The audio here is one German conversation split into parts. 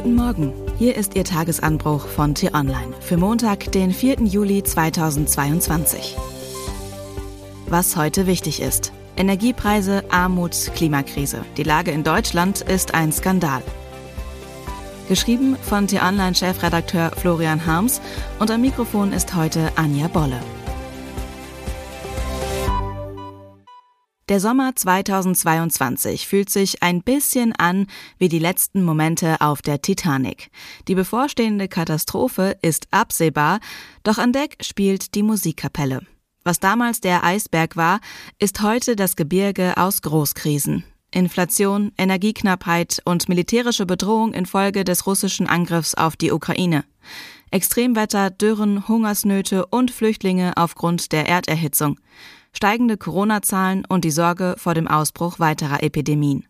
Guten Morgen, hier ist Ihr Tagesanbruch von T-Online für Montag, den 4. Juli 2022. Was heute wichtig ist. Energiepreise, Armut, Klimakrise. Die Lage in Deutschland ist ein Skandal. Geschrieben von T-Online-Chefredakteur Florian Harms und am Mikrofon ist heute Anja Bolle. Der Sommer 2022 fühlt sich ein bisschen an wie die letzten Momente auf der Titanic. Die bevorstehende Katastrophe ist absehbar, doch an Deck spielt die Musikkapelle. Was damals der Eisberg war, ist heute das Gebirge aus Großkrisen. Inflation, Energieknappheit und militärische Bedrohung infolge des russischen Angriffs auf die Ukraine. Extremwetter, Dürren, Hungersnöte und Flüchtlinge aufgrund der Erderhitzung steigende Corona-Zahlen und die Sorge vor dem Ausbruch weiterer Epidemien.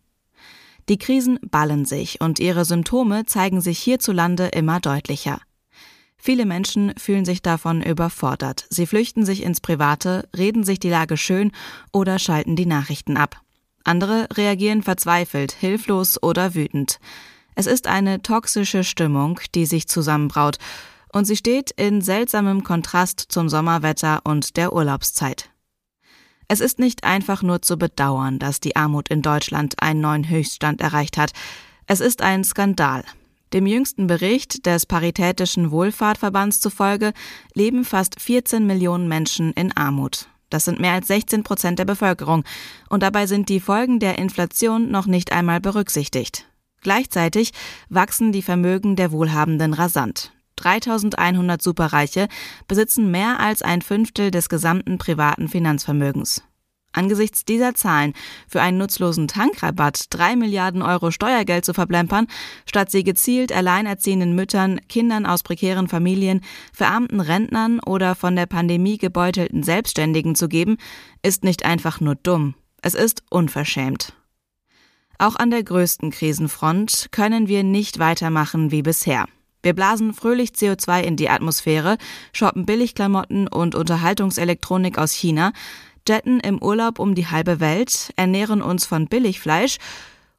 Die Krisen ballen sich und ihre Symptome zeigen sich hierzulande immer deutlicher. Viele Menschen fühlen sich davon überfordert. Sie flüchten sich ins Private, reden sich die Lage schön oder schalten die Nachrichten ab. Andere reagieren verzweifelt, hilflos oder wütend. Es ist eine toxische Stimmung, die sich zusammenbraut, und sie steht in seltsamem Kontrast zum Sommerwetter und der Urlaubszeit. Es ist nicht einfach nur zu bedauern, dass die Armut in Deutschland einen neuen Höchststand erreicht hat. Es ist ein Skandal. Dem jüngsten Bericht des Paritätischen Wohlfahrtverbands zufolge leben fast 14 Millionen Menschen in Armut. Das sind mehr als 16 Prozent der Bevölkerung. Und dabei sind die Folgen der Inflation noch nicht einmal berücksichtigt. Gleichzeitig wachsen die Vermögen der Wohlhabenden rasant. 3100 Superreiche besitzen mehr als ein Fünftel des gesamten privaten Finanzvermögens. Angesichts dieser Zahlen für einen nutzlosen Tankrabatt drei Milliarden Euro Steuergeld zu verplempern, statt sie gezielt alleinerziehenden Müttern, Kindern aus prekären Familien, verarmten Rentnern oder von der Pandemie gebeutelten Selbstständigen zu geben, ist nicht einfach nur dumm, es ist unverschämt. Auch an der größten Krisenfront können wir nicht weitermachen wie bisher. Wir blasen fröhlich CO2 in die Atmosphäre, shoppen Billigklamotten und Unterhaltungselektronik aus China, jetten im Urlaub um die halbe Welt, ernähren uns von Billigfleisch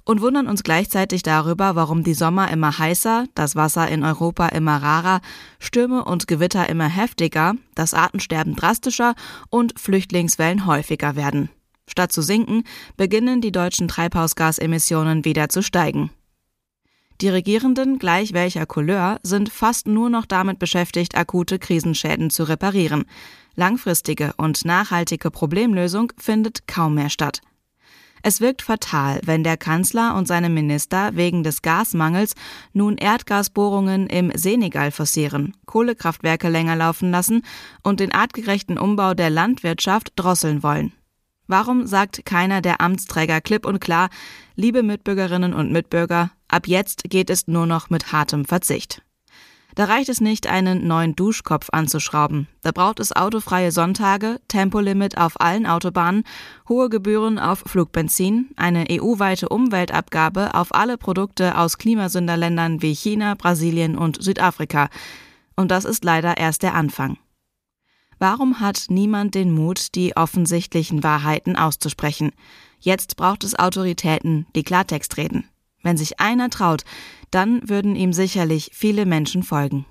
und wundern uns gleichzeitig darüber, warum die Sommer immer heißer, das Wasser in Europa immer rarer, Stürme und Gewitter immer heftiger, das Artensterben drastischer und Flüchtlingswellen häufiger werden. Statt zu sinken, beginnen die deutschen Treibhausgasemissionen wieder zu steigen. Die Regierenden, gleich welcher Couleur, sind fast nur noch damit beschäftigt, akute Krisenschäden zu reparieren. Langfristige und nachhaltige Problemlösung findet kaum mehr statt. Es wirkt fatal, wenn der Kanzler und seine Minister wegen des Gasmangels nun Erdgasbohrungen im Senegal forcieren, Kohlekraftwerke länger laufen lassen und den artgerechten Umbau der Landwirtschaft drosseln wollen. Warum sagt keiner der Amtsträger klipp und klar, liebe Mitbürgerinnen und Mitbürger, ab jetzt geht es nur noch mit hartem Verzicht? Da reicht es nicht, einen neuen Duschkopf anzuschrauben. Da braucht es autofreie Sonntage, Tempolimit auf allen Autobahnen, hohe Gebühren auf Flugbenzin, eine EU-weite Umweltabgabe auf alle Produkte aus Klimasünderländern wie China, Brasilien und Südafrika. Und das ist leider erst der Anfang. Warum hat niemand den Mut, die offensichtlichen Wahrheiten auszusprechen? Jetzt braucht es Autoritäten, die Klartext reden. Wenn sich einer traut, dann würden ihm sicherlich viele Menschen folgen.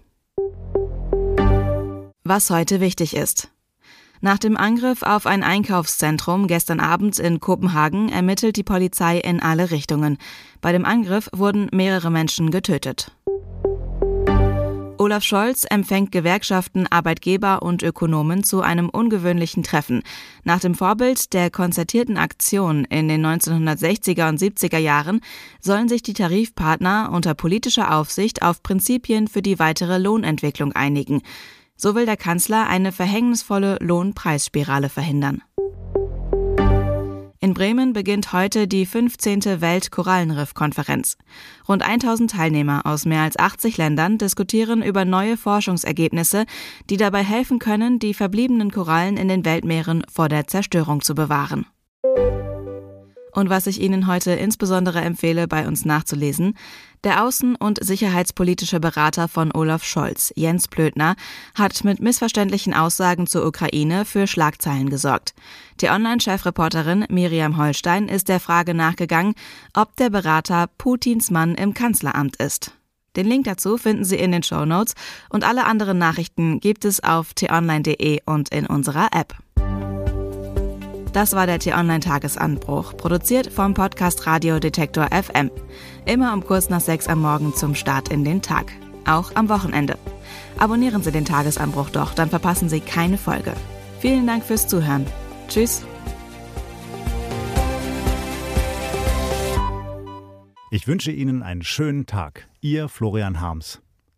Was heute wichtig ist. Nach dem Angriff auf ein Einkaufszentrum gestern Abend in Kopenhagen ermittelt die Polizei in alle Richtungen. Bei dem Angriff wurden mehrere Menschen getötet. Olaf Scholz empfängt Gewerkschaften, Arbeitgeber und Ökonomen zu einem ungewöhnlichen Treffen. Nach dem Vorbild der konzertierten Aktion in den 1960er und 70er Jahren sollen sich die Tarifpartner unter politischer Aufsicht auf Prinzipien für die weitere Lohnentwicklung einigen. So will der Kanzler eine verhängnisvolle Lohnpreisspirale verhindern. In Bremen beginnt heute die 15. Weltkorallenriff-Konferenz. Rund 1000 Teilnehmer aus mehr als 80 Ländern diskutieren über neue Forschungsergebnisse, die dabei helfen können, die verbliebenen Korallen in den Weltmeeren vor der Zerstörung zu bewahren. Und was ich Ihnen heute insbesondere empfehle, bei uns nachzulesen, der außen- und sicherheitspolitische Berater von Olaf Scholz, Jens Plötner, hat mit missverständlichen Aussagen zur Ukraine für Schlagzeilen gesorgt. Die Online-Chefreporterin Miriam Holstein ist der Frage nachgegangen, ob der Berater Putins Mann im Kanzleramt ist. Den Link dazu finden Sie in den Show Notes und alle anderen Nachrichten gibt es auf t-online.de und in unserer App. Das war der T-Online-Tagesanbruch, produziert vom Podcast Radio Detektor FM. Immer um kurz nach sechs am Morgen zum Start in den Tag. Auch am Wochenende. Abonnieren Sie den Tagesanbruch doch, dann verpassen Sie keine Folge. Vielen Dank fürs Zuhören. Tschüss. Ich wünsche Ihnen einen schönen Tag. Ihr Florian Harms.